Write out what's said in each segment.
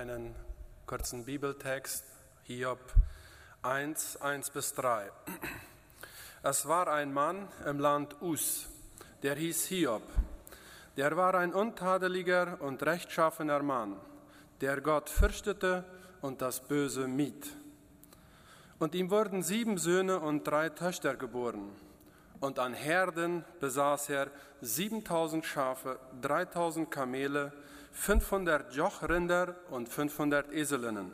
einen kurzen Bibeltext, Hiob 1, 1 bis 3. Es war ein Mann im Land Us, der hieß Hiob. Der war ein untadeliger und rechtschaffener Mann, der Gott fürchtete und das Böse mied. Und ihm wurden sieben Söhne und drei Töchter geboren. Und an Herden besaß er 7000 Schafe, 3000 Kamele, 500 Jochrinder und 500 Eselinnen.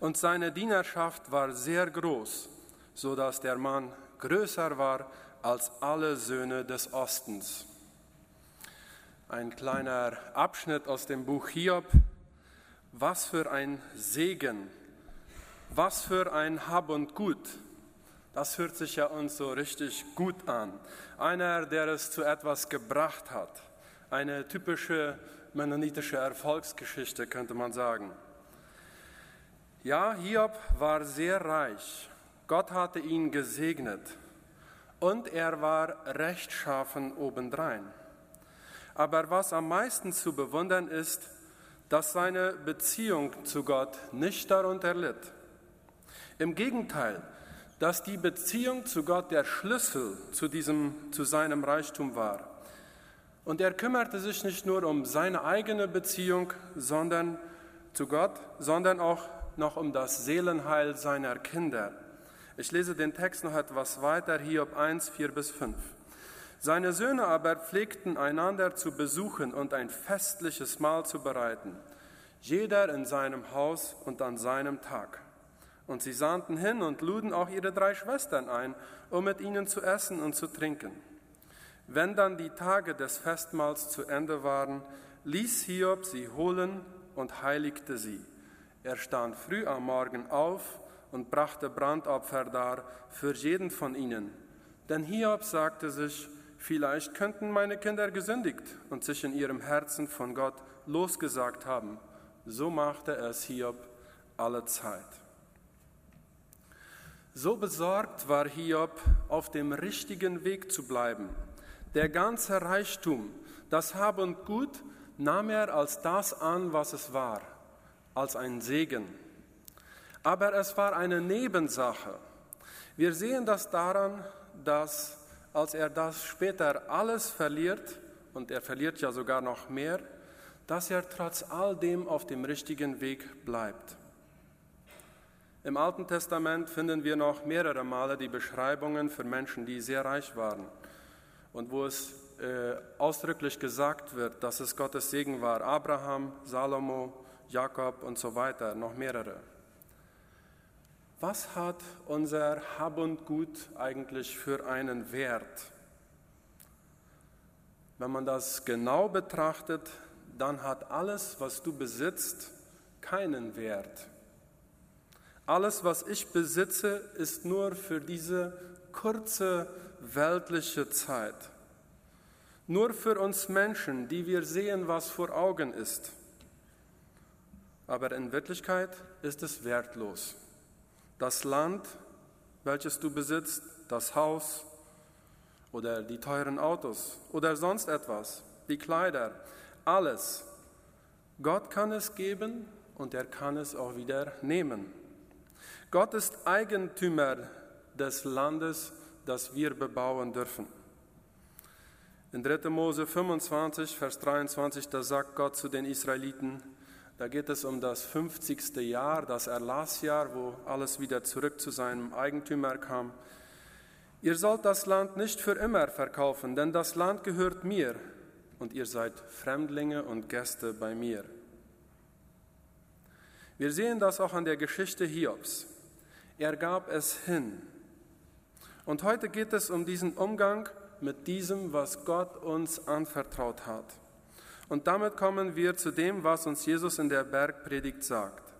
Und seine Dienerschaft war sehr groß, so dass der Mann größer war als alle Söhne des Ostens. Ein kleiner Abschnitt aus dem Buch Hiob. Was für ein Segen, was für ein Hab und Gut. Das hört sich ja uns so richtig gut an. Einer, der es zu etwas gebracht hat. Eine typische mennonitische Erfolgsgeschichte, könnte man sagen. Ja, Hiob war sehr reich. Gott hatte ihn gesegnet und er war rechtschaffen obendrein. Aber was am meisten zu bewundern ist, dass seine Beziehung zu Gott nicht darunter litt. Im Gegenteil, dass die Beziehung zu Gott der Schlüssel zu, diesem, zu seinem Reichtum war. Und er kümmerte sich nicht nur um seine eigene Beziehung sondern zu Gott, sondern auch noch um das Seelenheil seiner Kinder. Ich lese den Text noch etwas weiter, Hiob 1, 4 bis 5. Seine Söhne aber pflegten einander zu besuchen und ein festliches Mahl zu bereiten, jeder in seinem Haus und an seinem Tag. Und sie sandten hin und luden auch ihre drei Schwestern ein, um mit ihnen zu essen und zu trinken. Wenn dann die Tage des Festmahls zu Ende waren, ließ Hiob sie holen und heiligte sie. Er stand früh am Morgen auf und brachte Brandopfer dar für jeden von ihnen. Denn Hiob sagte sich, vielleicht könnten meine Kinder gesündigt und sich in ihrem Herzen von Gott losgesagt haben. So machte es Hiob alle Zeit. So besorgt war Hiob, auf dem richtigen Weg zu bleiben der ganze Reichtum, das Hab und Gut, nahm er als das an, was es war, als ein Segen. Aber es war eine Nebensache. Wir sehen das daran, dass als er das später alles verliert, und er verliert ja sogar noch mehr, dass er trotz all dem auf dem richtigen Weg bleibt. Im Alten Testament finden wir noch mehrere Male die Beschreibungen für Menschen, die sehr reich waren und wo es äh, ausdrücklich gesagt wird, dass es Gottes Segen war. Abraham, Salomo, Jakob und so weiter, noch mehrere. Was hat unser Hab und Gut eigentlich für einen Wert? Wenn man das genau betrachtet, dann hat alles, was du besitzt, keinen Wert. Alles, was ich besitze, ist nur für diese kurze weltliche Zeit. Nur für uns Menschen, die wir sehen, was vor Augen ist. Aber in Wirklichkeit ist es wertlos. Das Land, welches du besitzt, das Haus oder die teuren Autos oder sonst etwas, die Kleider, alles. Gott kann es geben und er kann es auch wieder nehmen. Gott ist Eigentümer des Landes, das wir bebauen dürfen. In 3. Mose 25, Vers 23, da sagt Gott zu den Israeliten, da geht es um das 50. Jahr, das Erlassjahr, wo alles wieder zurück zu seinem Eigentümer kam. Ihr sollt das Land nicht für immer verkaufen, denn das Land gehört mir und ihr seid Fremdlinge und Gäste bei mir. Wir sehen das auch an der Geschichte Hiobs. Er gab es hin, und heute geht es um diesen Umgang mit diesem, was Gott uns anvertraut hat. Und damit kommen wir zu dem, was uns Jesus in der Bergpredigt sagt.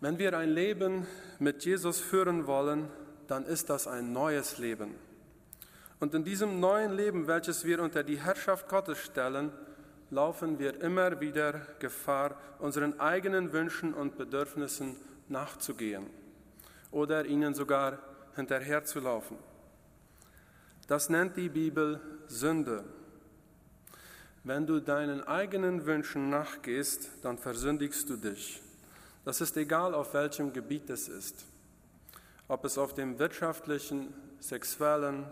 Wenn wir ein Leben mit Jesus führen wollen, dann ist das ein neues Leben. Und in diesem neuen Leben, welches wir unter die Herrschaft Gottes stellen, laufen wir immer wieder Gefahr, unseren eigenen Wünschen und Bedürfnissen nachzugehen oder ihnen sogar hinterherzulaufen. Das nennt die Bibel Sünde. Wenn du deinen eigenen Wünschen nachgehst, dann versündigst du dich. Das ist egal, auf welchem Gebiet es ist. Ob es auf dem wirtschaftlichen, sexuellen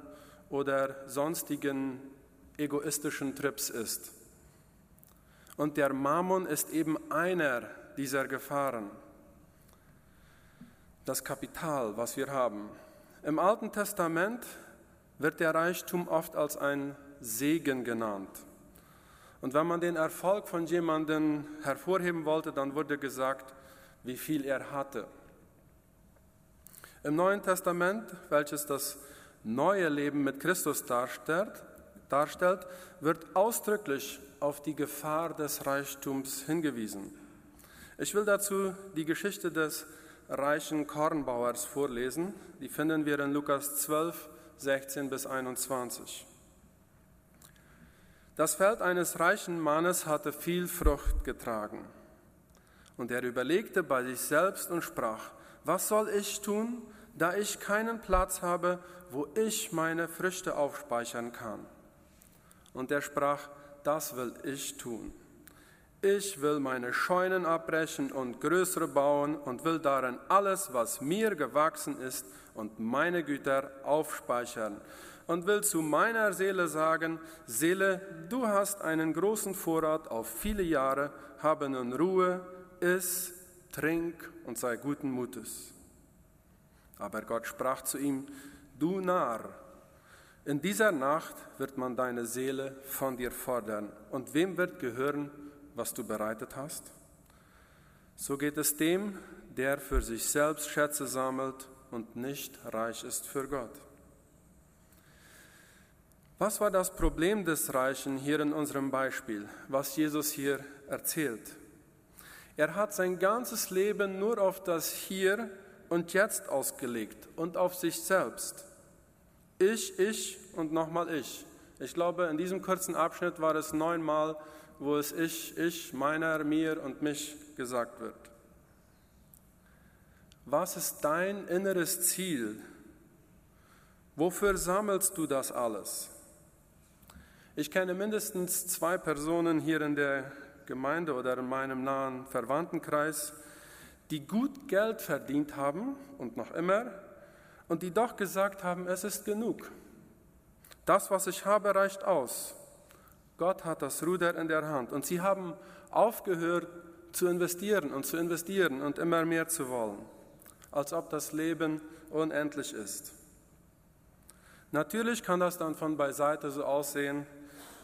oder sonstigen egoistischen Trips ist. Und der Mammon ist eben einer dieser Gefahren. Das Kapital, was wir haben. Im Alten Testament wird der Reichtum oft als ein Segen genannt. Und wenn man den Erfolg von jemandem hervorheben wollte, dann wurde gesagt, wie viel er hatte. Im Neuen Testament, welches das neue Leben mit Christus darstellt, darstellt, wird ausdrücklich auf die Gefahr des Reichtums hingewiesen. Ich will dazu die Geschichte des reichen Kornbauers vorlesen. Die finden wir in Lukas 12, 16 bis 21. Das Feld eines reichen Mannes hatte viel Frucht getragen. Und er überlegte bei sich selbst und sprach, was soll ich tun, da ich keinen Platz habe, wo ich meine Früchte aufspeichern kann? Und er sprach, das will ich tun. Ich will meine Scheunen abbrechen und größere bauen und will darin alles, was mir gewachsen ist, und meine Güter aufspeichern und will zu meiner Seele sagen, Seele, du hast einen großen Vorrat auf viele Jahre, habe nun Ruhe, iss, trink und sei guten Mutes. Aber Gott sprach zu ihm, du Narr, in dieser Nacht wird man deine Seele von dir fordern. Und wem wird gehören, was du bereitet hast? So geht es dem, der für sich selbst Schätze sammelt und nicht reich ist für Gott. Was war das Problem des Reichen hier in unserem Beispiel, was Jesus hier erzählt? Er hat sein ganzes Leben nur auf das Hier und Jetzt ausgelegt und auf sich selbst. Ich, ich und nochmal ich. Ich glaube, in diesem kurzen Abschnitt war es neunmal, wo es ich, ich, meiner, mir und mich gesagt wird. Was ist dein inneres Ziel? Wofür sammelst du das alles? Ich kenne mindestens zwei Personen hier in der Gemeinde oder in meinem nahen Verwandtenkreis, die gut Geld verdient haben und noch immer und die doch gesagt haben, es ist genug. Das, was ich habe, reicht aus. Gott hat das Ruder in der Hand und sie haben aufgehört zu investieren und zu investieren und immer mehr zu wollen, als ob das Leben unendlich ist. Natürlich kann das dann von beiseite so aussehen,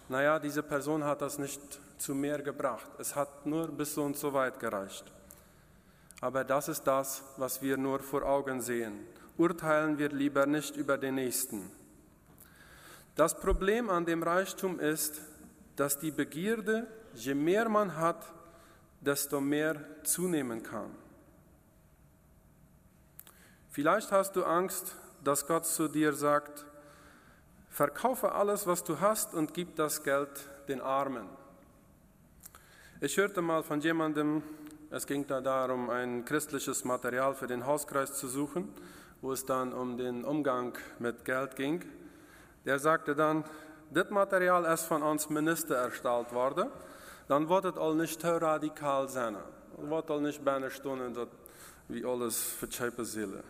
naja, diese Person hat das nicht zu mehr gebracht. Es hat nur bis so und so weit gereicht. Aber das ist das, was wir nur vor Augen sehen. Urteilen wir lieber nicht über den Nächsten. Das Problem an dem Reichtum ist, dass die Begierde, je mehr man hat, desto mehr zunehmen kann. Vielleicht hast du Angst, dass Gott zu dir sagt, Verkaufe alles, was du hast und gib das Geld den Armen. Ich hörte mal von jemandem, es ging da darum, ein christliches Material für den Hauskreis zu suchen, wo es dann um den Umgang mit Geld ging. Der sagte dann, das Material ist von uns Minister erstellt worden, dann wird es auch nicht zu radikal sein. Es wird auch nicht bei einer Stunde, wie alles für Seele.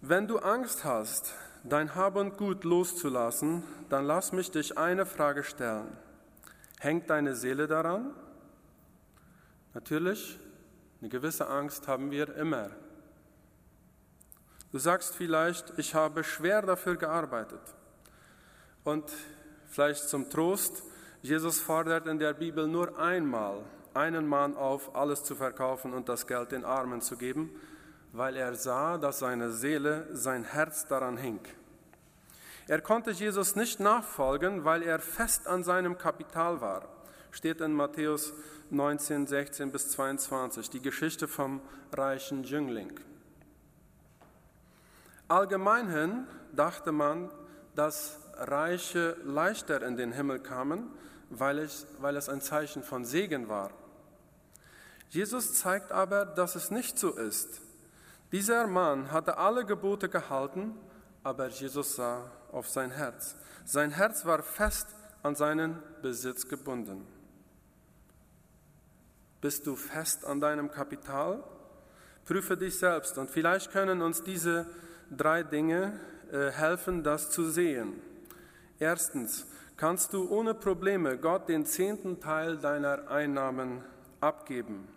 Wenn du Angst hast, dein Hab und Gut loszulassen, dann lass mich dich eine Frage stellen. Hängt deine Seele daran? Natürlich, eine gewisse Angst haben wir immer. Du sagst vielleicht, ich habe schwer dafür gearbeitet. Und vielleicht zum Trost, Jesus fordert in der Bibel nur einmal einen Mann auf, alles zu verkaufen und das Geld den Armen zu geben weil er sah, dass seine Seele, sein Herz daran hing. Er konnte Jesus nicht nachfolgen, weil er fest an seinem Kapital war. Steht in Matthäus 19, 16 bis 22, die Geschichte vom reichen Jüngling. Allgemeinhin dachte man, dass Reiche leichter in den Himmel kamen, weil es, weil es ein Zeichen von Segen war. Jesus zeigt aber, dass es nicht so ist. Dieser Mann hatte alle Gebote gehalten, aber Jesus sah auf sein Herz. Sein Herz war fest an seinen Besitz gebunden. Bist du fest an deinem Kapital? Prüfe dich selbst und vielleicht können uns diese drei Dinge äh, helfen, das zu sehen. Erstens, kannst du ohne Probleme Gott den zehnten Teil deiner Einnahmen abgeben,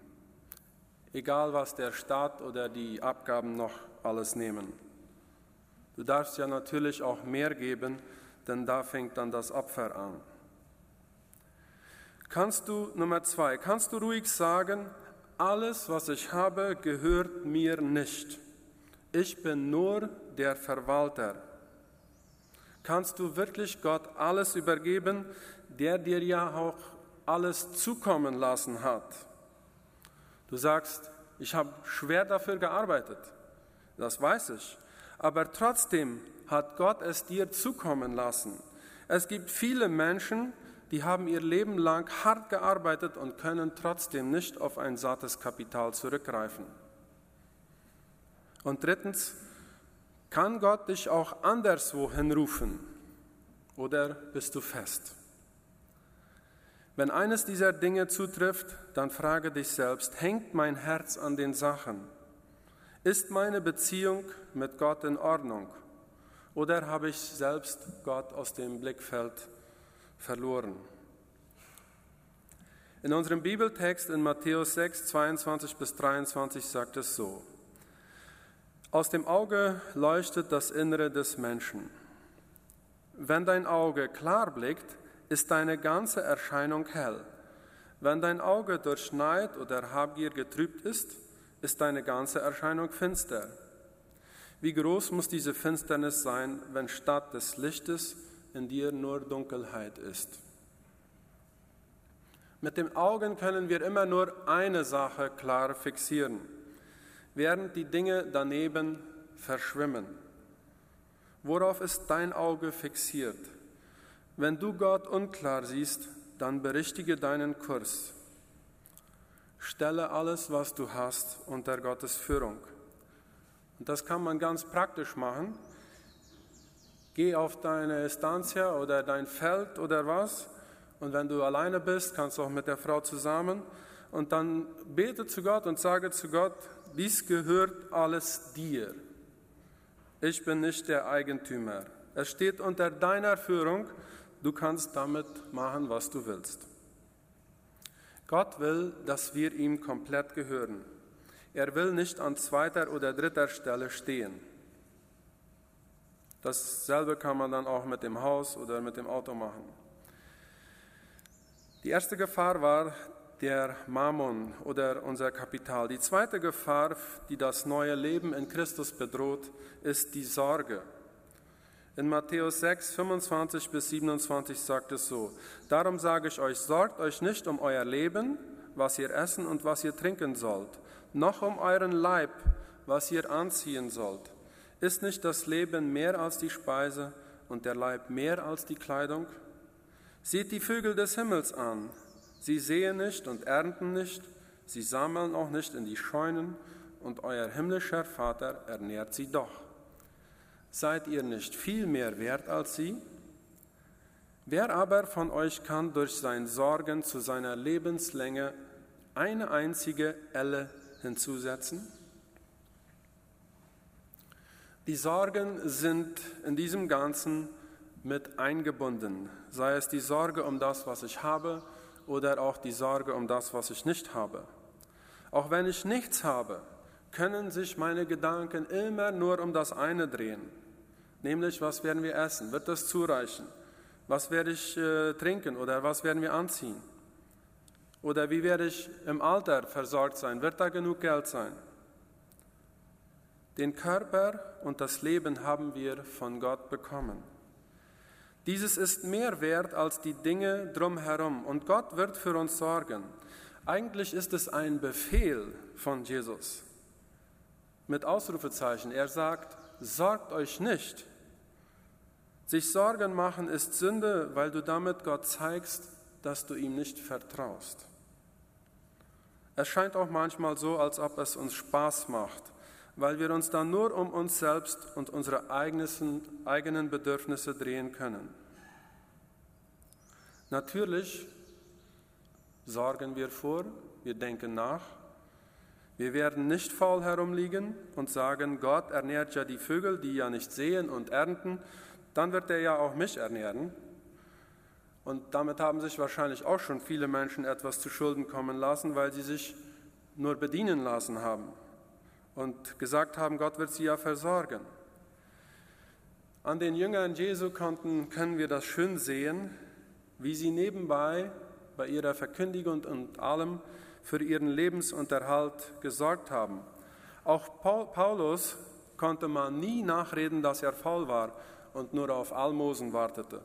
egal was der Staat oder die Abgaben noch alles nehmen. Du darfst ja natürlich auch mehr geben, denn da fängt dann das Opfer an. Kannst du, Nummer zwei, kannst du ruhig sagen, alles, was ich habe, gehört mir nicht. Ich bin nur der Verwalter. Kannst du wirklich Gott alles übergeben, der dir ja auch alles zukommen lassen hat? Du sagst, ich habe schwer dafür gearbeitet, das weiß ich, aber trotzdem hat Gott es dir zukommen lassen. Es gibt viele Menschen, die haben ihr Leben lang hart gearbeitet und können trotzdem nicht auf ein sattes Kapital zurückgreifen. Und drittens, kann Gott dich auch anderswo hinrufen oder bist du fest? Wenn eines dieser Dinge zutrifft, dann frage dich selbst, hängt mein Herz an den Sachen? Ist meine Beziehung mit Gott in Ordnung? Oder habe ich selbst Gott aus dem Blickfeld verloren? In unserem Bibeltext in Matthäus 6, 22 bis 23 sagt es so, aus dem Auge leuchtet das Innere des Menschen. Wenn dein Auge klar blickt, ist deine ganze Erscheinung hell. Wenn dein Auge durch Neid oder Habgier getrübt ist, ist deine ganze Erscheinung finster. Wie groß muss diese Finsternis sein, wenn statt des Lichtes in dir nur Dunkelheit ist? Mit den Augen können wir immer nur eine Sache klar fixieren, während die Dinge daneben verschwimmen. Worauf ist dein Auge fixiert? Wenn du Gott unklar siehst, dann berichtige deinen Kurs. Stelle alles, was du hast, unter Gottes Führung. Und das kann man ganz praktisch machen. Geh auf deine Estancia oder dein Feld oder was. Und wenn du alleine bist, kannst du auch mit der Frau zusammen. Und dann bete zu Gott und sage zu Gott, dies gehört alles dir. Ich bin nicht der Eigentümer. Es steht unter deiner Führung. Du kannst damit machen, was du willst. Gott will, dass wir ihm komplett gehören. Er will nicht an zweiter oder dritter Stelle stehen. Dasselbe kann man dann auch mit dem Haus oder mit dem Auto machen. Die erste Gefahr war der Mammon oder unser Kapital. Die zweite Gefahr, die das neue Leben in Christus bedroht, ist die Sorge. In Matthäus 6, 25 bis 27 sagt es so, Darum sage ich euch, sorgt euch nicht um euer Leben, was ihr essen und was ihr trinken sollt, noch um euren Leib, was ihr anziehen sollt. Ist nicht das Leben mehr als die Speise und der Leib mehr als die Kleidung? Seht die Vögel des Himmels an. Sie sehen nicht und ernten nicht, sie sammeln auch nicht in die Scheunen, und euer himmlischer Vater ernährt sie doch. Seid ihr nicht viel mehr wert als sie? Wer aber von euch kann durch sein Sorgen zu seiner Lebenslänge eine einzige Elle hinzusetzen? Die Sorgen sind in diesem Ganzen mit eingebunden, sei es die Sorge um das, was ich habe, oder auch die Sorge um das, was ich nicht habe. Auch wenn ich nichts habe, können sich meine Gedanken immer nur um das eine drehen, nämlich was werden wir essen, wird das zureichen, was werde ich äh, trinken oder was werden wir anziehen. Oder wie werde ich im Alter versorgt sein? Wird da genug Geld sein? Den Körper und das Leben haben wir von Gott bekommen. Dieses ist mehr wert als die Dinge drumherum und Gott wird für uns sorgen. Eigentlich ist es ein Befehl von Jesus mit Ausrufezeichen. Er sagt, sorgt euch nicht. Sich Sorgen machen ist Sünde, weil du damit Gott zeigst, dass du ihm nicht vertraust. Es scheint auch manchmal so, als ob es uns Spaß macht, weil wir uns dann nur um uns selbst und unsere eigenen Bedürfnisse drehen können. Natürlich sorgen wir vor, wir denken nach. Wir werden nicht faul herumliegen und sagen, Gott ernährt ja die Vögel, die ja nicht sehen und ernten, dann wird er ja auch mich ernähren. Und damit haben sich wahrscheinlich auch schon viele Menschen etwas zu Schulden kommen lassen, weil sie sich nur bedienen lassen haben und gesagt haben, Gott wird sie ja versorgen. An den Jüngern Jesu konnten, können wir das schön sehen, wie sie nebenbei bei ihrer Verkündigung und allem für ihren Lebensunterhalt gesorgt haben. Auch Paulus konnte man nie nachreden, dass er faul war und nur auf Almosen wartete.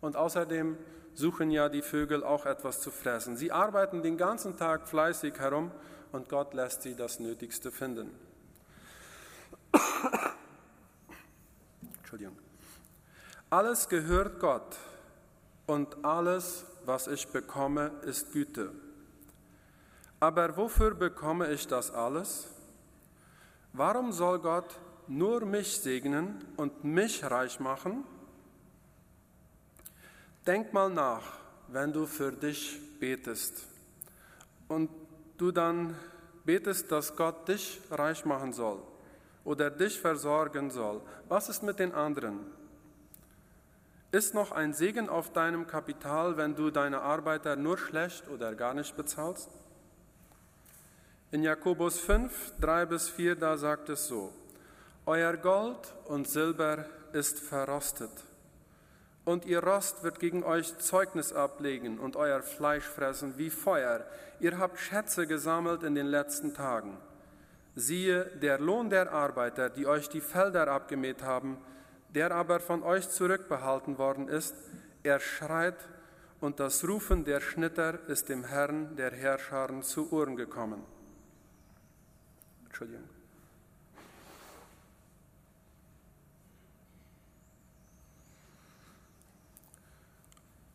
Und außerdem suchen ja die Vögel auch etwas zu fressen. Sie arbeiten den ganzen Tag fleißig herum und Gott lässt sie das Nötigste finden. Entschuldigung. Alles gehört Gott und alles, was ich bekomme, ist Güte. Aber wofür bekomme ich das alles? Warum soll Gott nur mich segnen und mich reich machen? Denk mal nach, wenn du für dich betest und du dann betest, dass Gott dich reich machen soll oder dich versorgen soll. Was ist mit den anderen? Ist noch ein Segen auf deinem Kapital, wenn du deine Arbeiter nur schlecht oder gar nicht bezahlst? In Jakobus 5, 3 bis 4, da sagt es so, Euer Gold und Silber ist verrostet, und ihr Rost wird gegen euch Zeugnis ablegen und euer Fleisch fressen wie Feuer. Ihr habt Schätze gesammelt in den letzten Tagen. Siehe, der Lohn der Arbeiter, die euch die Felder abgemäht haben, der aber von euch zurückbehalten worden ist, er schreit, und das Rufen der Schnitter ist dem Herrn der Herrscharen zu Ohren gekommen. Entschuldigung.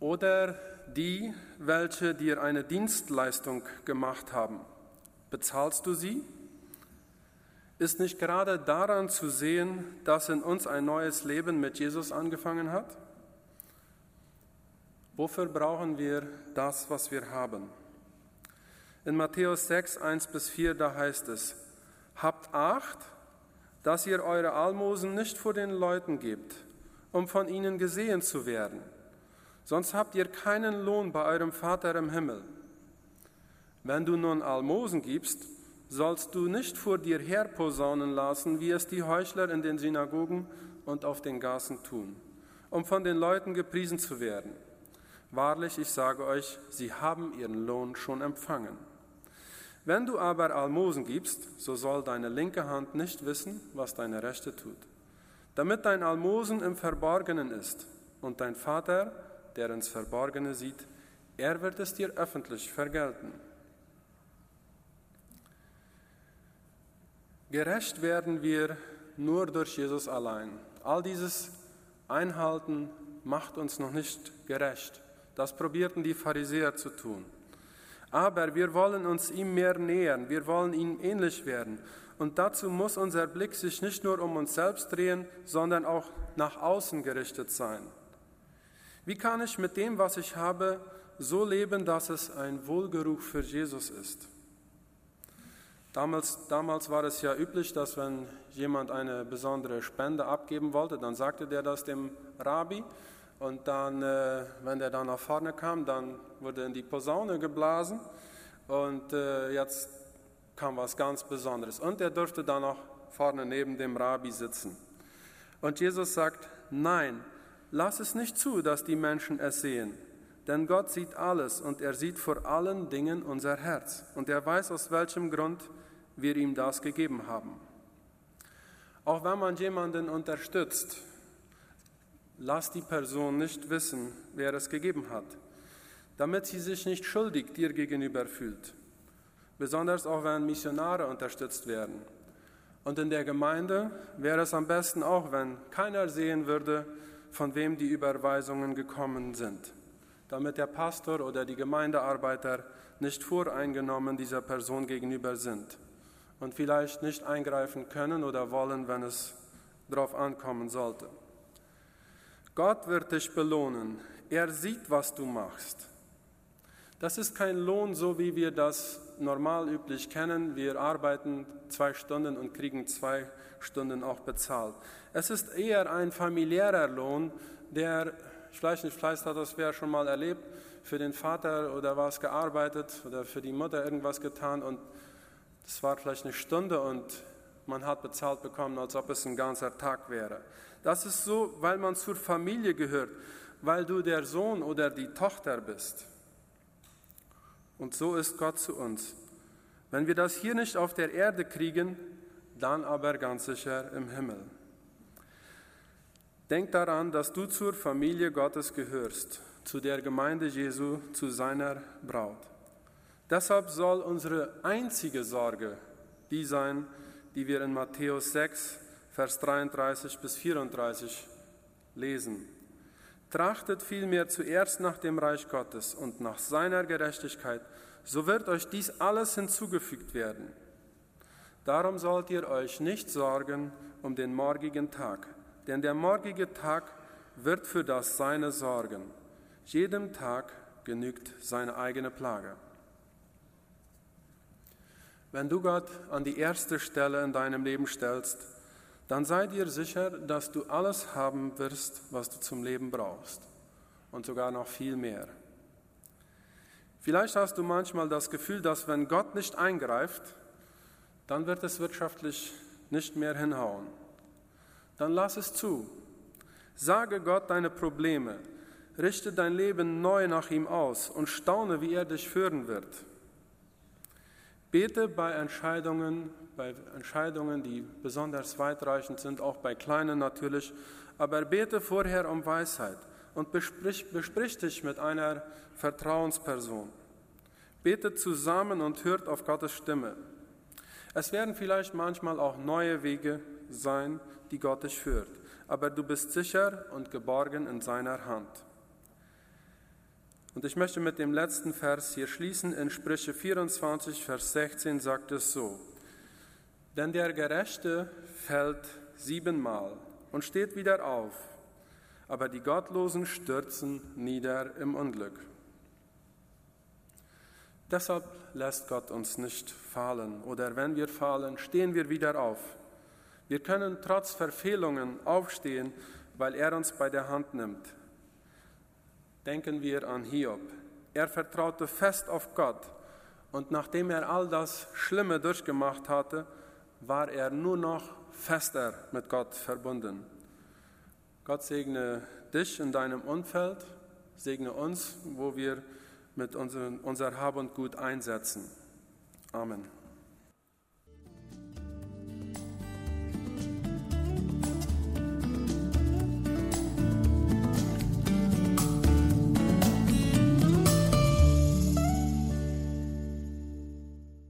Oder die, welche dir eine Dienstleistung gemacht haben, bezahlst du sie? Ist nicht gerade daran zu sehen, dass in uns ein neues Leben mit Jesus angefangen hat? Wofür brauchen wir das, was wir haben? In Matthäus 6, 1 bis 4, da heißt es, Habt Acht, dass ihr eure Almosen nicht vor den Leuten gebt, um von ihnen gesehen zu werden. Sonst habt ihr keinen Lohn bei eurem Vater im Himmel. Wenn du nun Almosen gibst, sollst du nicht vor dir herposaunen lassen, wie es die Heuchler in den Synagogen und auf den Gassen tun, um von den Leuten gepriesen zu werden. Wahrlich, ich sage euch, sie haben ihren Lohn schon empfangen. Wenn du aber Almosen gibst, so soll deine linke Hand nicht wissen, was deine rechte tut, damit dein Almosen im Verborgenen ist und dein Vater, der ins Verborgene sieht, er wird es dir öffentlich vergelten. Gerecht werden wir nur durch Jesus allein. All dieses Einhalten macht uns noch nicht gerecht. Das probierten die Pharisäer zu tun. Aber wir wollen uns ihm mehr nähern, wir wollen ihm ähnlich werden. Und dazu muss unser Blick sich nicht nur um uns selbst drehen, sondern auch nach außen gerichtet sein. Wie kann ich mit dem, was ich habe, so leben, dass es ein Wohlgeruch für Jesus ist? Damals, damals war es ja üblich, dass wenn jemand eine besondere Spende abgeben wollte, dann sagte der das dem Rabbi und dann, äh, wenn der dann nach vorne kam, dann wurde in die Posaune geblasen und äh, jetzt kam was ganz Besonderes. Und er durfte dann auch vorne neben dem Rabbi sitzen. Und Jesus sagt, nein, lass es nicht zu, dass die Menschen es sehen. Denn Gott sieht alles und er sieht vor allen Dingen unser Herz. Und er weiß, aus welchem Grund wir ihm das gegeben haben. Auch wenn man jemanden unterstützt, lass die Person nicht wissen, wer es gegeben hat, damit sie sich nicht schuldig dir gegenüber fühlt. Besonders auch wenn Missionare unterstützt werden. Und in der Gemeinde wäre es am besten auch, wenn keiner sehen würde, von wem die Überweisungen gekommen sind, damit der Pastor oder die Gemeindearbeiter nicht voreingenommen dieser Person gegenüber sind und vielleicht nicht eingreifen können oder wollen, wenn es darauf ankommen sollte. Gott wird dich belohnen. Er sieht, was du machst. Das ist kein Lohn, so wie wir das normal üblich kennen. Wir arbeiten zwei Stunden und kriegen zwei Stunden auch bezahlt. Es ist eher ein familiärer Lohn, der, ich nicht, vielleicht hat das wer schon mal erlebt, für den Vater oder was gearbeitet oder für die Mutter irgendwas getan und es war vielleicht eine Stunde und man hat bezahlt bekommen, als ob es ein ganzer Tag wäre. Das ist so, weil man zur Familie gehört, weil du der Sohn oder die Tochter bist. Und so ist Gott zu uns. Wenn wir das hier nicht auf der Erde kriegen, dann aber ganz sicher im Himmel. Denk daran, dass du zur Familie Gottes gehörst zu der Gemeinde Jesu, zu seiner Braut. Deshalb soll unsere einzige Sorge die sein, die wir in Matthäus 6, Vers 33 bis 34 lesen. Trachtet vielmehr zuerst nach dem Reich Gottes und nach seiner Gerechtigkeit, so wird euch dies alles hinzugefügt werden. Darum sollt ihr euch nicht sorgen um den morgigen Tag, denn der morgige Tag wird für das Seine sorgen. Jedem Tag genügt seine eigene Plage. Wenn du Gott an die erste Stelle in deinem Leben stellst, dann sei dir sicher, dass du alles haben wirst, was du zum Leben brauchst und sogar noch viel mehr. Vielleicht hast du manchmal das Gefühl, dass wenn Gott nicht eingreift, dann wird es wirtschaftlich nicht mehr hinhauen. Dann lass es zu. Sage Gott deine Probleme, Richte dein Leben neu nach ihm aus und staune, wie er dich führen wird. Bete bei Entscheidungen, bei Entscheidungen, die besonders weitreichend sind, auch bei kleinen natürlich, aber bete vorher um Weisheit und besprich, besprich dich mit einer Vertrauensperson. Betet zusammen und hört auf Gottes Stimme. Es werden vielleicht manchmal auch neue Wege sein, die Gott dich führt, aber du bist sicher und geborgen in seiner Hand. Und ich möchte mit dem letzten Vers hier schließen. In Sprüche 24, Vers 16 sagt es so. Denn der Gerechte fällt siebenmal und steht wieder auf, aber die Gottlosen stürzen nieder im Unglück. Deshalb lässt Gott uns nicht fallen oder wenn wir fallen, stehen wir wieder auf. Wir können trotz Verfehlungen aufstehen, weil er uns bei der Hand nimmt. Denken wir an Hiob. Er vertraute fest auf Gott und nachdem er all das Schlimme durchgemacht hatte, war er nur noch fester mit Gott verbunden. Gott segne dich in deinem Umfeld, segne uns, wo wir mit unserem, unser Hab und Gut einsetzen. Amen.